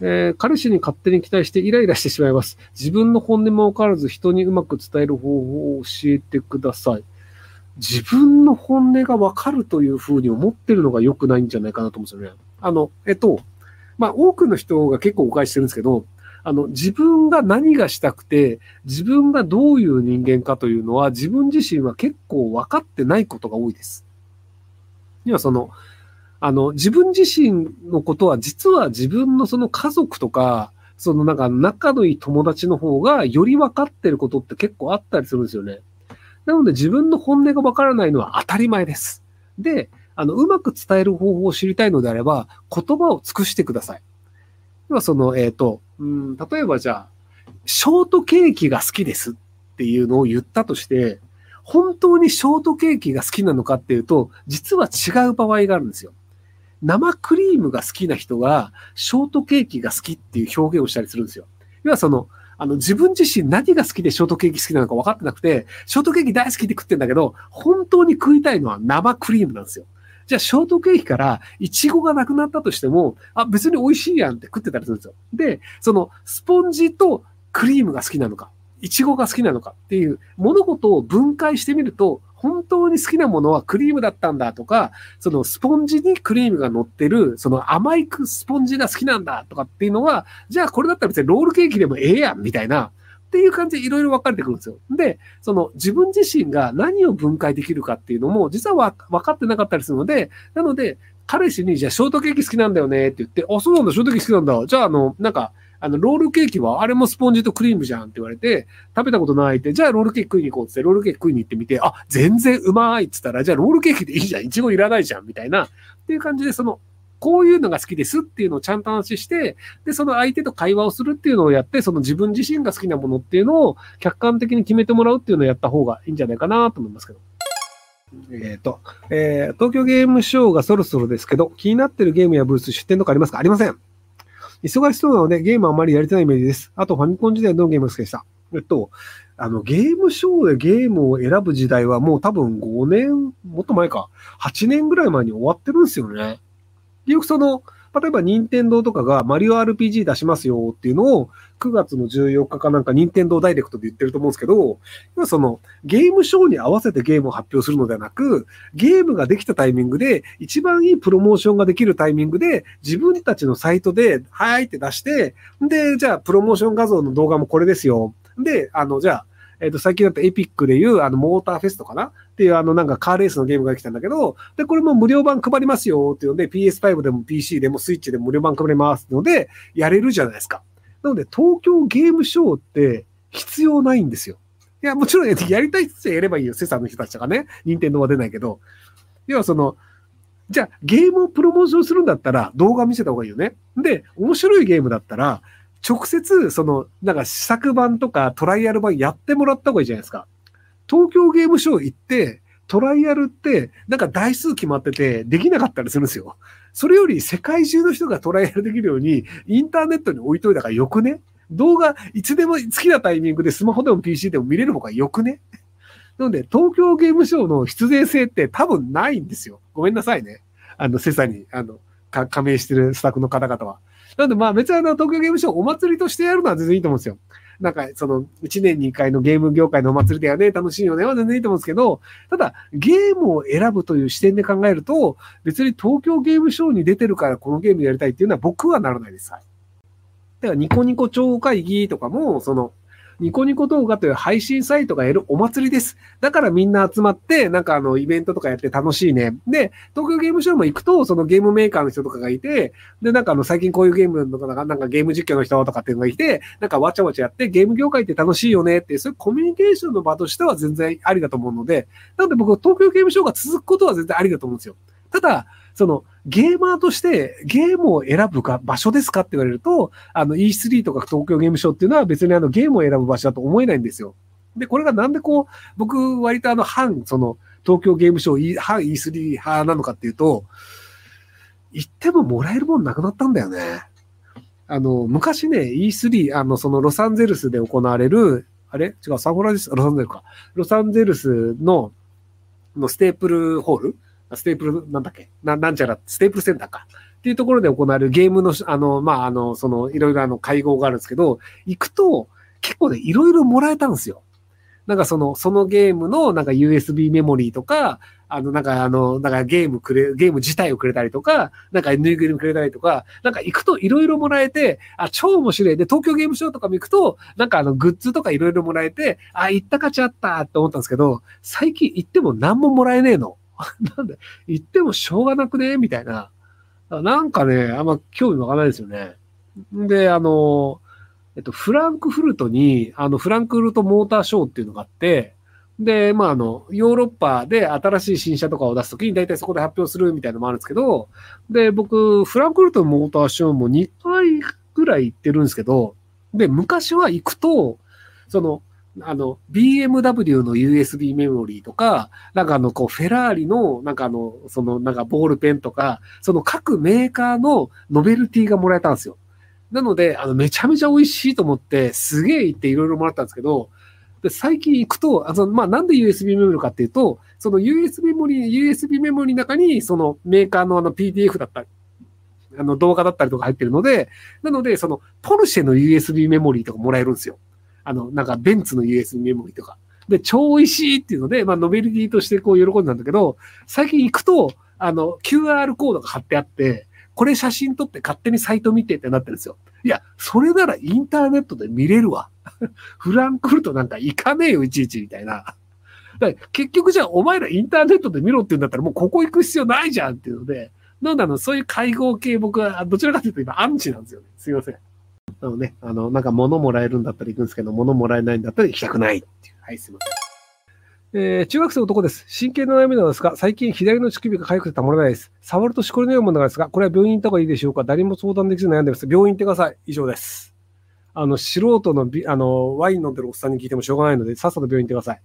えー、彼氏に勝手に期待してイライラしてしまいます。自分の本音もわからず人にうまく伝える方法を教えてください。自分の本音がわかるというふうに思ってるのが良くないんじゃないかなと思うんですよね。あの、えっと、まあ、多くの人が結構誤解してるんですけど、あの、自分が何がしたくて、自分がどういう人間かというのは、自分自身は結構分かってないことが多いです。要はその、あの、自分自身のことは、実は自分のその家族とか、そのなんか仲のいい友達の方がより分かってることって結構あったりするんですよね。なので自分の本音が分からないのは当たり前です。で、あの、うまく伝える方法を知りたいのであれば、言葉を尽くしてください。要はその、えっ、ー、と、うん、例えばじゃあ、ショートケーキが好きですっていうのを言ったとして、本当にショートケーキが好きなのかっていうと、実は違う場合があるんですよ。生クリームが好きな人が、ショートケーキが好きっていう表現をしたりするんですよ。要はその、あの、自分自身何が好きでショートケーキ好きなのか分かってなくて、ショートケーキ大好きって食ってんだけど、本当に食いたいのは生クリームなんですよ。じゃあ、ショートケーキからイチゴがなくなったとしても、あ、別に美味しいやんって食ってたりするんですよ。で、その、スポンジとクリームが好きなのか、イチゴが好きなのかっていう物事を分解してみると、本当に好きなものはクリームだったんだとか、そのスポンジにクリームが乗ってる、その甘いスポンジが好きなんだとかっていうのは、じゃあこれだったら別にロールケーキでもええやんみたいな、っていう感じでいろいろ分かれてくるんですよ。で、その自分自身が何を分解できるかっていうのも実は分かってなかったりするので、なので、彼氏にじゃあショートケーキ好きなんだよねって言って、あ、そうなんだ、ショートケーキ好きなんだ。じゃああの、なんか、あの、ロールケーキはあれもスポンジとクリームじゃんって言われて、食べたことないって、じゃあロールケーキ食いに行こうって、ロールケーキ食いに行ってみて、あ、全然うまいって言ったら、じゃあロールケーキでいいじゃん、いちごいらないじゃん、みたいな、っていう感じで、その、こういうのが好きですっていうのをちゃんと話して、で、その相手と会話をするっていうのをやって、その自分自身が好きなものっていうのを客観的に決めてもらうっていうのをやった方がいいんじゃないかなと思いますけど。えっ、ー、と、えー、東京ゲームショウがそろそろですけど、気になってるゲームやブース出店とかありますか？ありません。忙しそうなのでゲームあんまりやりたいイメージです。あとファミコン時代のゲーム好きでした。えっと、あの、ゲームショーでゲームを選ぶ時代はもう多分5年、もっと前か、8年ぐらい前に終わってるんですよね。よくその、例えば任天堂とかがマリオ RPG 出しますよっていうのを9月の14日かなんか任天堂ダイレクトで言ってると思うんですけど、今そのゲームショーに合わせてゲームを発表するのではなく、ゲームができたタイミングで一番いいプロモーションができるタイミングで自分たちのサイトで、はいって出して、で、じゃあプロモーション画像の動画もこれですよ。で、あの、じゃあ、えっ、ー、と、最近だとエピックでいう、あの、モーターフェストかな？っていう、あの、なんかカーレースのゲームが来たんだけど、で、これも無料版配りますよっていうので、PS5 でも PC でもスイッチでも無料版配りますので、やれるじゃないですか。なので、東京ゲームショーって必要ないんですよ。いや、もちろん、やりたい人やればいいよ。セサの人たちとかね。任天堂は出ないけど。要はその、じゃあ、ゲームをプロモーションするんだったら動画見せた方がいいよね。で、面白いゲームだったら、直接、その、なんか試作版とかトライアル版やってもらった方がいいじゃないですか。東京ゲームショウ行って、トライアルって、なんか台数決まってて、できなかったりするんですよ。それより世界中の人がトライアルできるように、インターネットに置いといたからよくね？動画、いつでも好きなタイミングでスマホでも PC でも見れる方がよくね？なので、東京ゲームショウの必然性って多分ないんですよ。ごめんなさいね。あの、セサに、あの、加盟してるスタッフの方々は。なんでまあ別にあの東京ゲームショウお祭りとしてやるのは全然いいと思うんですよ。なんか、その、1年に1回のゲーム業界のお祭りだよね、楽しいよね、は全然いいと思うんですけど、ただ、ゲームを選ぶという視点で考えると、別に東京ゲームショウに出てるからこのゲームやりたいっていうのは僕はならないです。はい。だから、ニコニコ超会議とかも、その、ニコニコ動画という配信サイトがやるお祭りです。だからみんな集まって、なんかあの、イベントとかやって楽しいね。で、東京ゲームショウも行くと、そのゲームメーカーの人とかがいて、で、なんかあの、最近こういうゲームの、なんかゲーム実況の人とかっていうのがいて、なんかわちゃわちゃやって、ゲーム業界って楽しいよねっていう、そういうコミュニケーションの場としては全然ありだと思うので、なので僕、東京ゲームショウが続くことは全然ありだと思うんですよ。ただ、その、ゲーマーとしてゲームを選ぶか場所ですかって言われると、あの E3 とか東京ゲームショーっていうのは別にあのゲームを選ぶ場所だと思えないんですよ。で、これがなんでこう、僕割とあの反、その東京ゲームショー、反 E3 派なのかっていうと、行ってももらえるもんなくなったんだよね。あの、昔ね、E3、あの、そのロサンゼルスで行われる、あれ？違う、サンフランシス、ロサンゼルスか。ロサンゼルスの、のステープルホールステープル、なんだっけ？な、なんちゃら、ステープルセンターか。っていうところで行われるゲームの、あの、まあ、あの、その、いろいろあの会合があるんですけど、行くと、結構ね、いろいろもらえたんですよ。なんかその、そのゲームのなんか USB メモリーとか、あの、なんかあの、なんかゲームくれ、ゲーム自体をくれたりとか、なんかぬいぐるみくれたりとか、なんか行くといろいろもらえて、あ、超面白い。で、東京ゲームショウとかも行くと、なんかあの、グッズとかいろいろもらえて、あ、行った価値あったって思ったんですけど、最近行っても何ももらえねえの。なんで、行ってもしょうがなくね？みたいな。なんかね、あんま興味わかないですよね。で、あの、えっと、フランクフルトに、あの、フランクフルトモーターショーっていうのがあって、で、まあ、あの、ヨーロッパで新しい新車とかを出すときに大体そこで発表するみたいなのもあるんですけど、で、僕、フランクフルトモーターショーも2回ぐらい行ってるんですけど、で、昔は行くと、その、あの、BMW の USB メモリーとか、なんかあの、こう、フェラーリの、なんかあの、その、なんかボールペンとか、その各メーカーのノベルティがもらえたんですよ。なので、あの、めちゃめちゃ美味しいと思って、すげえ行っていろいろもらったんですけど、で最近行くと、あの、まあ、なんで USB メモリーかっていうと、その USB メモリー、USB メモリーの中に、そのメーカーのあの PDF だったり、あの動画だったりとか入ってるので、なので、そのポルシェの USB メモリーとかもらえるんですよ。あの、なんかベンツの USB メモリーとか。で、超美味しいっていうので、まあ、ノベルティとしてこう喜んだんだけど、最近行くと、あの、QR コードが貼ってあって、これ写真撮って勝手にサイト見てってなってるんですよ。いや、それならインターネットで見れるわ。フランクフルトなんか行かねえよ、いちいち、みたいな。だ結局じゃあ、お前らインターネットで見ろって言うんだったら、もうここ行く必要ないじゃんっていうので、なんだろう、そういう会合系僕は、どちらかというと今アンチなんですよね。すいません。なのね、あの、なんか物もらえるんだったら行くんですけど、物もらえないんだったら行きたくないっていう。はい、すいません。えー、中学生の男です。神経の悩みなんですが、最近左の乳首が痒くてたまらないです。触るとしこりのようなものがですが、これは病院行った方がいいでしょうか？誰も相談できず悩んでます。病院行ってください。以上です。あの、素人のビ、あの、ワイン飲んでるおっさんに聞いてもしょうがないので、さっさと病院行ってください。